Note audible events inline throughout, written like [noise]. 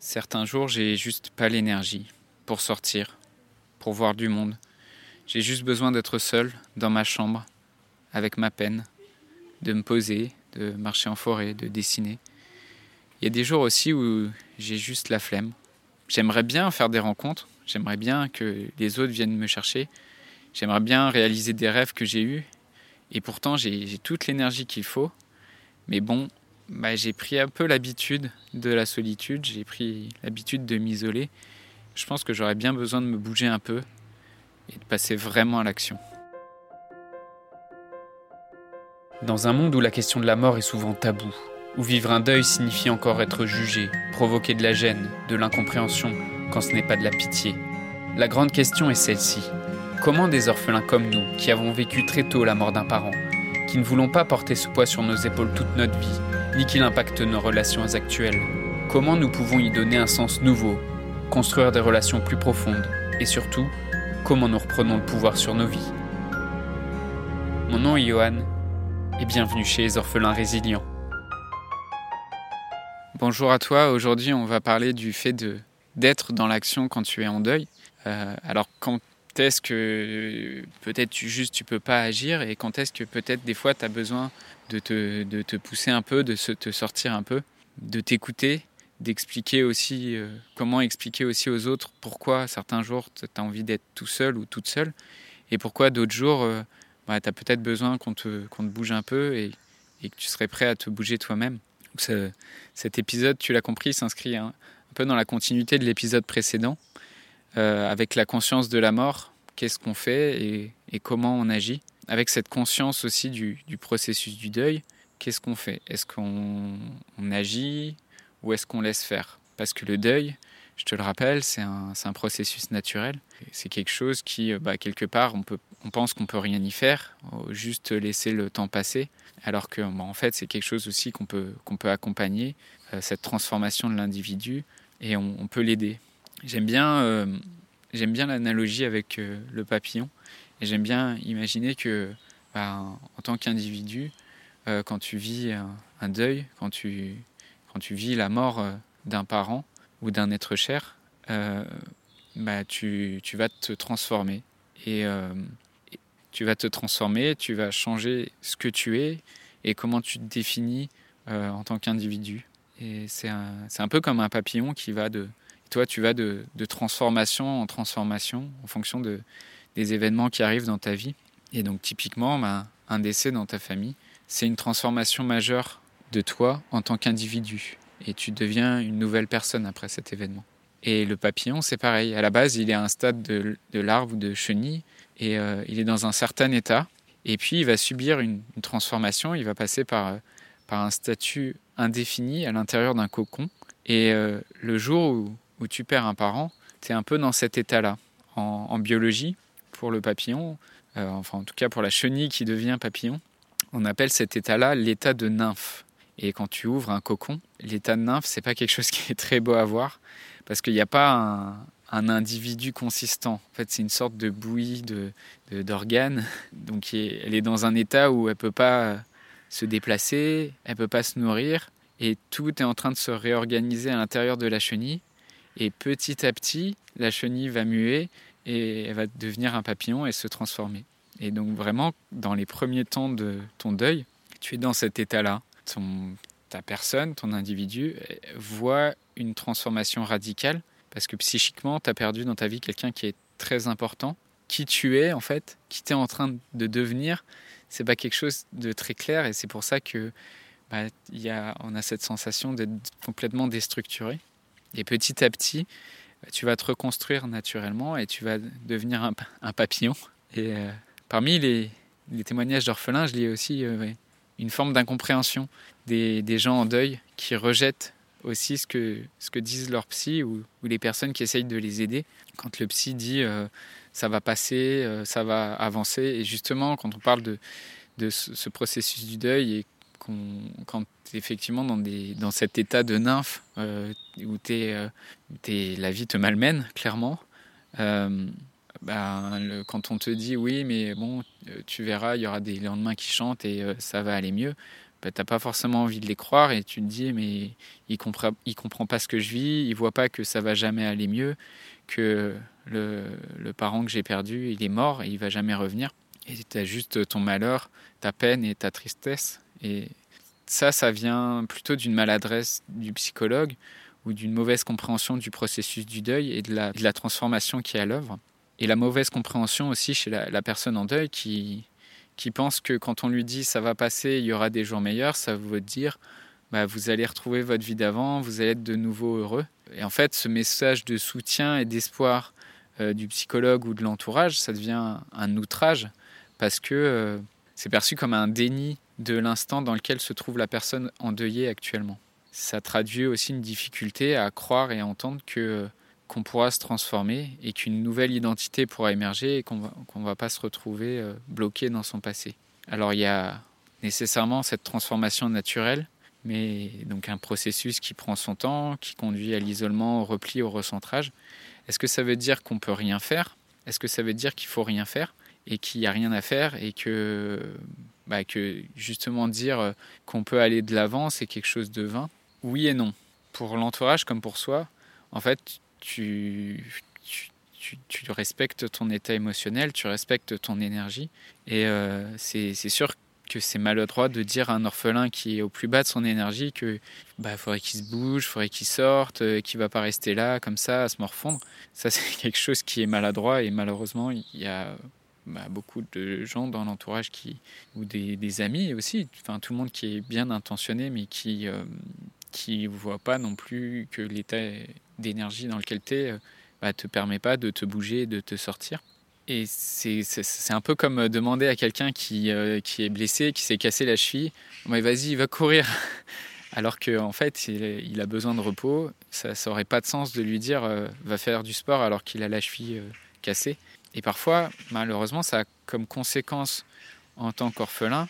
Certains jours, j'ai juste pas l'énergie pour sortir, pour voir du monde. J'ai juste besoin d'être seul dans ma chambre, avec ma peine, de me poser, de marcher en forêt, de dessiner. Il y a des jours aussi où j'ai juste la flemme. J'aimerais bien faire des rencontres, j'aimerais bien que les autres viennent me chercher, j'aimerais bien réaliser des rêves que j'ai eus, et pourtant j'ai toute l'énergie qu'il faut. Mais bon, bah, j'ai pris un peu l'habitude de la solitude, j'ai pris l'habitude de m'isoler. Je pense que j'aurais bien besoin de me bouger un peu et de passer vraiment à l'action. Dans un monde où la question de la mort est souvent taboue, où vivre un deuil signifie encore être jugé, provoquer de la gêne, de l'incompréhension, quand ce n'est pas de la pitié, la grande question est celle-ci. Comment des orphelins comme nous, qui avons vécu très tôt la mort d'un parent, qui ne voulons pas porter ce poids sur nos épaules toute notre vie, qu'il impacte nos relations actuelles. Comment nous pouvons y donner un sens nouveau, construire des relations plus profondes, et surtout, comment nous reprenons le pouvoir sur nos vies? Mon nom est Johan, et bienvenue chez les orphelins résilients. Bonjour à toi, aujourd'hui on va parler du fait de d'être dans l'action quand tu es en deuil. Euh, alors quand est-ce que peut-être juste tu peux pas agir et quand est-ce que peut-être des fois tu as besoin de te, de te, pousser un peu, de se, te sortir un peu, de t'écouter, d'expliquer aussi, euh, comment expliquer aussi aux autres pourquoi certains jours tu as envie d'être tout seul ou toute seule et pourquoi d'autres jours euh, bah, tu as peut-être besoin qu'on te, te bouge un peu et, que tu serais prêt à te bouger toi-même. cet épisode, tu l'as compris, s'inscrit un, un peu dans la continuité de l'épisode précédent euh, avec la conscience de la mort, qu'est-ce qu'on fait et, comment on agit? Avec cette conscience aussi du, processus du deuil, qu'est-ce qu'on fait? Est-ce qu'on agit ou est-ce qu'on laisse faire? Parce que le deuil, je te le rappelle, c'est un, processus naturel. C'est quelque chose qui, euh, bah, quelque part, on, pense qu'on peut rien y faire, juste laisser le temps passer, alors que, bah, en fait, c'est quelque chose aussi qu'on peut, accompagner, euh, cette transformation de l'individu, et on peut l'aider. J'aime bien, euh, bien l'analogie avec euh, le papillon. J'aime bien imaginer que, bah, en tant qu'individu, euh, quand tu vis un, deuil, quand tu, quand tu vis la mort d'un parent ou d'un être cher, bah, tu, tu, vas te transformer. Et tu vas te transformer, tu vas changer ce que tu es et comment tu te définis en tant qu'individu. Et c'est un, un peu comme un papillon qui va de, toi, tu vas de, transformation en transformation en fonction de, des événements qui arrivent dans ta vie. Et donc, typiquement, ben, un décès dans ta famille, c'est une transformation majeure de toi en tant qu'individu. Et tu deviens une nouvelle personne après cet événement. Et le papillon, c'est pareil. À la base, il est à un stade de, larve ou de chenille et euh, il est dans un certain état. Et puis, il va subir une, transformation. Il va passer par, par un statut indéfini à l'intérieur d'un cocon. Et euh, le jour où, où tu perds un parent, tu es un peu dans cet état-là. En, biologie, pour le papillon, euh, enfin en tout cas pour la chenille qui devient papillon, on appelle cet état-là l'état de nymphe. Et quand tu ouvres un cocon, l'état de nymphe, c'est pas quelque chose qui est très beau à voir parce qu'il n'y a pas un, individu consistant. En fait, c'est une sorte de bouillie de, d'organes. Donc, elle est dans un état où elle peut pas se déplacer, elle peut pas se nourrir, et tout est en train de se réorganiser à l'intérieur de la chenille. Et petit à petit, la chenille va muer et elle va devenir un papillon et se transformer. Et donc vraiment, dans les premiers temps de ton deuil, tu es dans cet état-là. ta personne, ton individu, voit une transformation radicale parce que psychiquement, tu as perdu dans ta vie quelqu'un qui est très important. Qui tu es, en fait, qui tu es en train de devenir, c'est pas quelque chose de très clair et c'est pour ça que bah, y a, on a cette sensation d'être complètement déstructuré. Et petit à petit, tu vas te reconstruire naturellement et tu vas devenir un, papillon. Et euh, parmi les, témoignages d'orphelins, je lis aussi euh, une forme d'incompréhension des, gens en deuil qui rejettent aussi ce que, ce que disent leurs psy ou, les personnes qui essayent de les aider. Quand le psy dit euh, ça va passer, ça va avancer, et justement quand on parle de, de ce processus du deuil et quand effectivement dans, des, dans cet état de nymphe euh, où, euh, la vie te malmène, clairement, euh, ben, quand on te dit oui, mais bon, tu verras, il y aura des lendemains qui chantent et ça va aller mieux, bah, tu n'as pas forcément envie de les croire et tu te dis mais il comprend, comprend pas ce que je vis, il voit pas que ça va jamais aller mieux, que le, le parent que j'ai perdu, il est mort et il va jamais revenir. Et tu as juste ton malheur, ta peine et ta tristesse. Et ça, ça vient plutôt d'une maladresse du psychologue ou d'une mauvaise compréhension du processus du deuil et de la, transformation qui est à l'œuvre. Et la mauvaise compréhension aussi chez la, personne en deuil qui, qui pense que quand on lui dit ça va passer, il y aura des jours meilleurs, ça veut dire bah, vous allez retrouver votre vie d'avant, vous allez être de nouveau heureux. Et en fait, ce message de soutien et d'espoir euh, du psychologue ou de l'entourage, ça devient un outrage parce que euh, c'est perçu comme un déni de l'instant dans lequel se trouve la personne endeuillée actuellement. Ça traduit aussi une difficulté à croire et à entendre que qu'on pourra se transformer et qu'une nouvelle identité pourra émerger et qu'on qu'on va pas se retrouver euh, bloqué dans son passé. Alors il y a nécessairement cette transformation naturelle, mais donc un processus qui prend son temps, qui conduit à l'isolement, au repli, au recentrage. Est-ce que ça veut dire qu'on peut rien faire? Est-ce que ça veut dire qu'il faut rien faire? Et qu'il n'y a rien à faire et que, bah, justement dire euh, qu'on peut aller de l'avant, c'est quelque chose de vain Oui et non. Pour l'entourage comme pour soi, en fait, tu, respectes ton état émotionnel, tu respectes ton énergie. Et euh, c'est sûr que c'est maladroit de dire à un orphelin qui est au plus bas de son énergie que bah faudrait qu'il se bouge, faudrait qu'il sorte, euh, qu'il va pas rester là comme ça à se morfondre. Ça [laughs] c'est quelque chose qui est maladroit et malheureusement il y a bah, beaucoup de gens dans l'entourage qui ou des, amis aussi, enfin tout le monde qui est bien intentionné mais qui euh, qui voit pas non plus que l'état d'énergie dans lequel tu es bah, te permet pas de te bouger, de te sortir. Et c'est un peu comme demander à quelqu'un qui, euh, qui est blessé, qui s'est cassé la cheville, mais vas-y, va courir. [laughs] Alors qu'en en fait, il, a besoin de repos. Ça n'aurait pas de sens de lui dire euh, va faire du sport alors qu'il a la cheville euh, cassée. Et parfois, malheureusement, ça a comme conséquence en tant qu'orphelin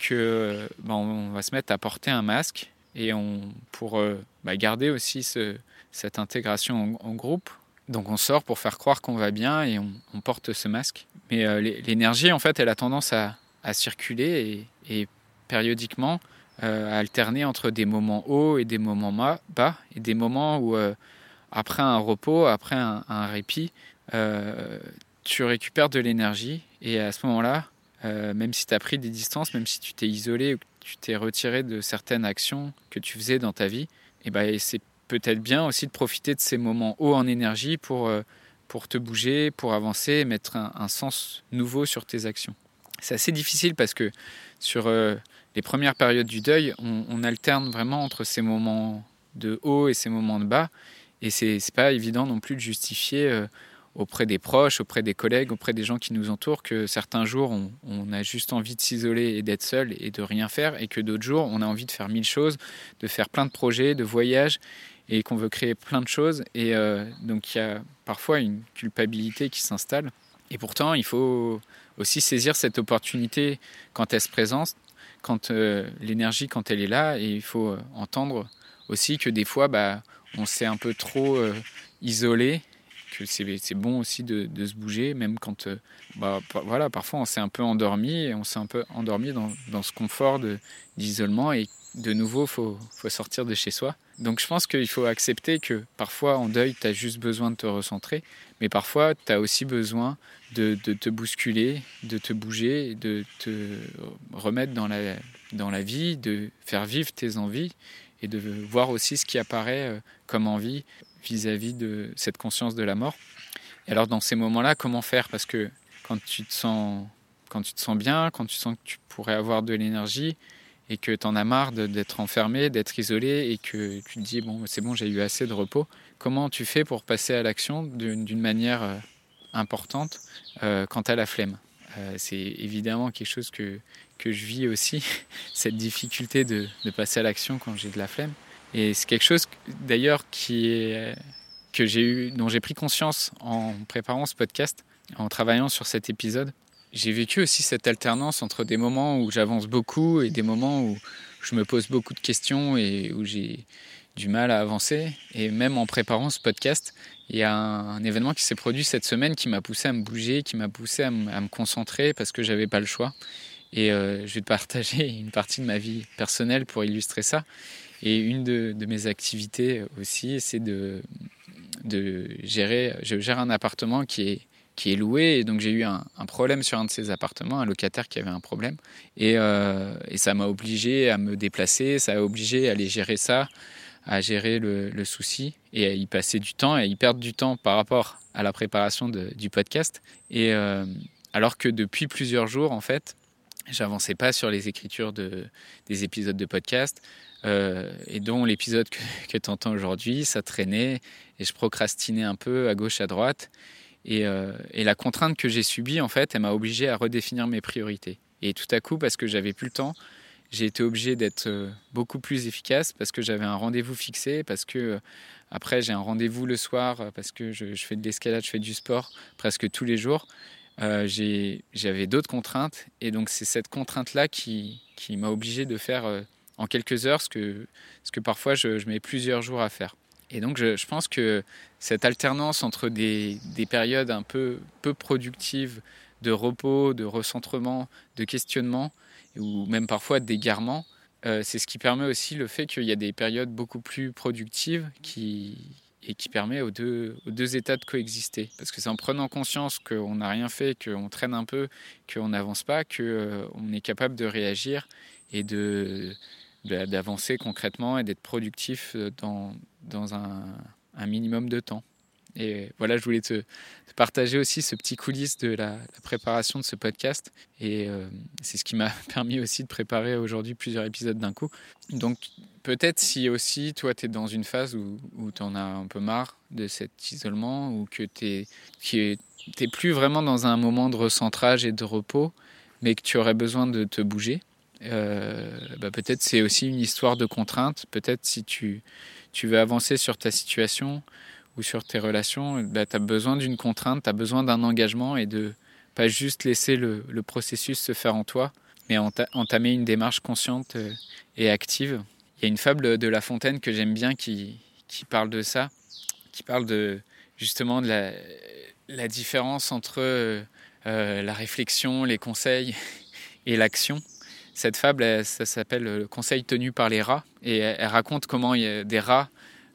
que bah, on va se mettre à porter un masque et on, pour bah, garder aussi ce, cette intégration en, groupe, donc on sort pour faire croire qu'on va bien et on, porte ce masque. Mais euh, l'énergie, en fait, elle a tendance à, à circuler et, périodiquement euh, à alterner entre des moments hauts et des moments bas, et des moments où, euh, après un repos, après un, répit, euh, tu récupères de l'énergie. Et à ce moment-là, euh, même si tu as pris des distances, même si tu t'es isolé ou que tu t'es retiré de certaines actions que tu faisais dans ta vie, et ben c'est peut-être bien aussi de profiter de ces moments hauts en énergie pour, euh, pour te bouger, pour avancer et mettre un, sens nouveau sur tes actions. C'est assez difficile parce que sur euh, les premières périodes du deuil, on, alterne vraiment entre ces moments de haut et ces moments de bas. Et c'est pas évident non plus de justifier auprès des proches, auprès des collègues, auprès des gens qui nous entourent que certains jours on, a juste envie de s'isoler et d'être seul et de rien faire et que d'autres jours on a envie de faire mille choses, de faire plein de projets, de voyages et qu'on veut créer plein de choses. Et euh, donc il y a parfois une culpabilité qui s'installe. Et pourtant, il faut aussi saisir cette opportunité quand elle se présente, quand euh, l'énergie, quand elle est là. Et il faut euh, entendre aussi que des fois, bah, on s'est un peu trop isolé, que c'est bon aussi de, se bouger, même quand, euh, bah, voilà, parfois on s'est un peu endormi, et on s'est un peu endormi dans, ce confort d'isolement. Et de nouveau, faut, faut sortir de chez soi. Donc je pense qu'il faut accepter que parfois en deuil, tu as juste besoin de te recentrer, mais parfois tu as aussi besoin de, te bousculer, de te bouger, de te remettre dans la, dans la vie, de faire vivre tes envies et de voir aussi ce qui apparaît euh, comme envie vis-à-vis -vis de cette conscience de la mort. Et alors dans ces moments-là, comment faire? Parce que quand tu te sens quand tu te sens bien, quand tu sens que tu pourrais avoir de l'énergie, et que tu en as marre d'être enfermé, d'être isolé et que tu te dis bon c'est bon j'ai eu assez de repos, comment tu fais pour passer à l'action d'une manière euh, importante euh, quant à la flemme? Euh, C'est évidemment quelque chose que, que je vis aussi, [laughs] cette difficulté de, de passer à l'action quand j'ai de la flemme. Et c'est quelque chose d'ailleurs que j'ai eu dont j'ai pris conscience en préparant ce podcast, en travaillant sur cet épisode j'ai vécu aussi cette alternance entre des moments où j'avance beaucoup et des moments où je me pose beaucoup de questions et où j'ai du mal à avancer. Et même en préparant ce podcast, il y a un, événement qui s'est produit cette semaine qui m'a poussé à me bouger, qui m'a poussé à, me concentrer parce que j'avais pas le choix. Et je vais te [laughs] partager une partie de ma vie personnelle pour illustrer ça. Et une de, mes activités aussi, c'est de, gérer. Je gère un appartement qui est loué. Et donc j'ai eu un, problème sur un de ces appartements, un locataire qui avait un problème. Et, euh, et ça m'a obligé à me déplacer, ça a obligé à aller gérer ça, à gérer le, souci et à y passer du temps et à y perdre du temps par rapport à la préparation du podcast. Et euh, alors que depuis plusieurs jours, en fait, j'avançais pas sur les écritures de, des épisodes de podcast. Euh, et dont l'épisode que, tu entends aujourd'hui, ça traînait et je procrastinais un peu à gauche, à droite. Euh, et, la contrainte que j'ai subie, en fait, elle m'a obligé à redéfinir mes priorités. Et tout à coup, parce que j'avais plus le temps, j'ai été obligé d'être euh, beaucoup plus efficace parce que j'avais un rendez-vous fixé, parce que après j'ai un rendez-vous le soir, parce que je, fais de l'escalade, je fais du sport presque tous les jours. J'avais d'autres contraintes et donc c'est cette contrainte-là qui, m'a obligé de faire en quelques heures ce que, ce que parfois je mets plusieurs jours à faire. Et donc, je, pense que cette alternance entre des, périodes un peu, peu productives de repos, de recentrement, de questionnement, ou même parfois d'égarement, euh, c'est ce qui permet aussi le fait qu'il y a des périodes beaucoup plus productives qui, et qui permet aux deux, aux deux états de coexister. Parce que c'est en prenant conscience qu'on n'a rien fait, qu'on traîne un peu, qu'on n'avance pas, qu'on euh, est capable de réagir et de, d'avancer concrètement et d'être productif euh, dans, dans un, un, minimum de temps. Et voilà, je voulais te, partager aussi ce petit coulisse de la, préparation de ce podcast. Et euh, c'est ce qui m'a [laughs] permis aussi de préparer aujourd'hui plusieurs épisodes d'un coup. Donc peut-être si aussi toi, tu es dans une phase où, où tu en as un peu marre de cet isolement ou que tu n'es plus vraiment dans un moment de recentrage et de repos, mais que tu aurais besoin de te bouger euh, bah, peut-être c'est aussi une histoire de contrainte. Peut-être si tu, tu veux avancer sur ta situation sur tes relations, bah, tu as besoin d'une contrainte, tu as besoin d'un engagement et de pas juste laisser le, processus se faire en toi, mais entamer une démarche consciente euh, et active. Il y a une fable de La Fontaine que j'aime bien qui, qui parle de ça, qui parle de justement de la, différence entre euh, la réflexion, les conseils et l'action. Cette fable, ça s'appelle Le conseil tenu par les rats. Et elle, raconte comment il y a des rats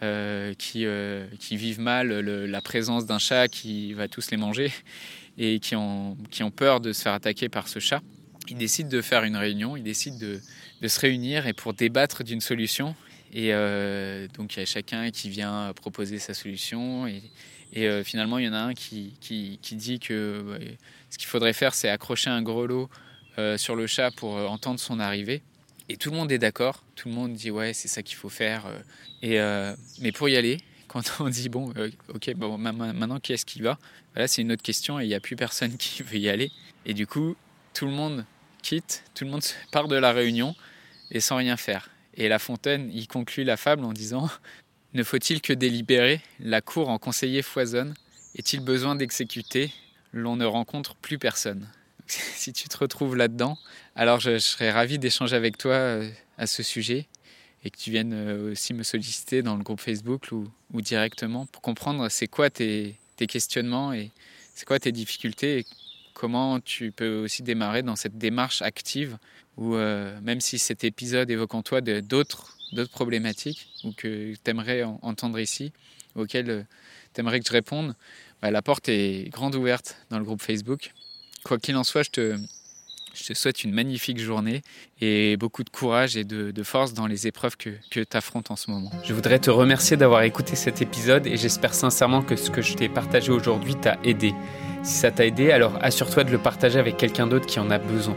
euh, qui, euh, qui, vivent mal la présence d'un chat qui va tous les manger [laughs] et qui ont, qui ont peur de se faire attaquer par ce chat. Ils décident de faire une réunion, ils décident de, se réunir et pour débattre d'une solution. Et euh, donc il y a chacun qui vient proposer sa solution. Et, et finalement, il y en a un qui, qui, qui dit que ce qu'il faudrait faire, c'est accrocher un grelot sur le chat pour entendre son arrivée. Et tout le monde est d'accord, tout le monde dit ouais c'est ça qu'il faut faire. Euh. Et, mais pour y aller, [laughs] quand on dit bon ok bon, maintenant qui est-ce qui va? Voilà c'est une autre question et il n'y a plus personne [laughs] qui veut y aller. Et du coup tout le monde quitte, tout le monde [laughs] part de la réunion et sans rien faire. Et La Fontaine il conclut la fable en disant ne faut-il que délibérer? La cour en conseiller foisonne. Est-il besoin d'exécuter? L'on ne rencontre plus personne. [laughs] si tu te retrouves là-dedans, alors je, serais ravi d'échanger avec toi euh, à ce sujet et que tu viennes euh, aussi me solliciter dans le groupe Facebook ou, directement pour comprendre c'est quoi tes, questionnements et c'est quoi tes difficultés et comment tu peux aussi démarrer dans cette démarche active où euh, même si cet épisode évoque en toi d'autres problématiques ou que tu aimerais entendre ici, auxquelles tu aimerais que je réponde, bah, la porte est grande ouverte dans le groupe Facebook Quoi qu'il en soit, je te, souhaite une magnifique journée et beaucoup de courage et de, force dans les épreuves que, que tu affrontes en ce moment. Je voudrais te remercier d'avoir écouté cet épisode et j'espère sincèrement que ce que je t'ai partagé aujourd'hui t'a aidé. Si ça t'a aidé, alors assure-toi de le partager avec quelqu'un d'autre qui en a besoin.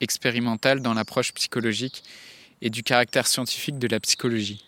expérimentale dans l'approche psychologique et du caractère scientifique de la psychologie.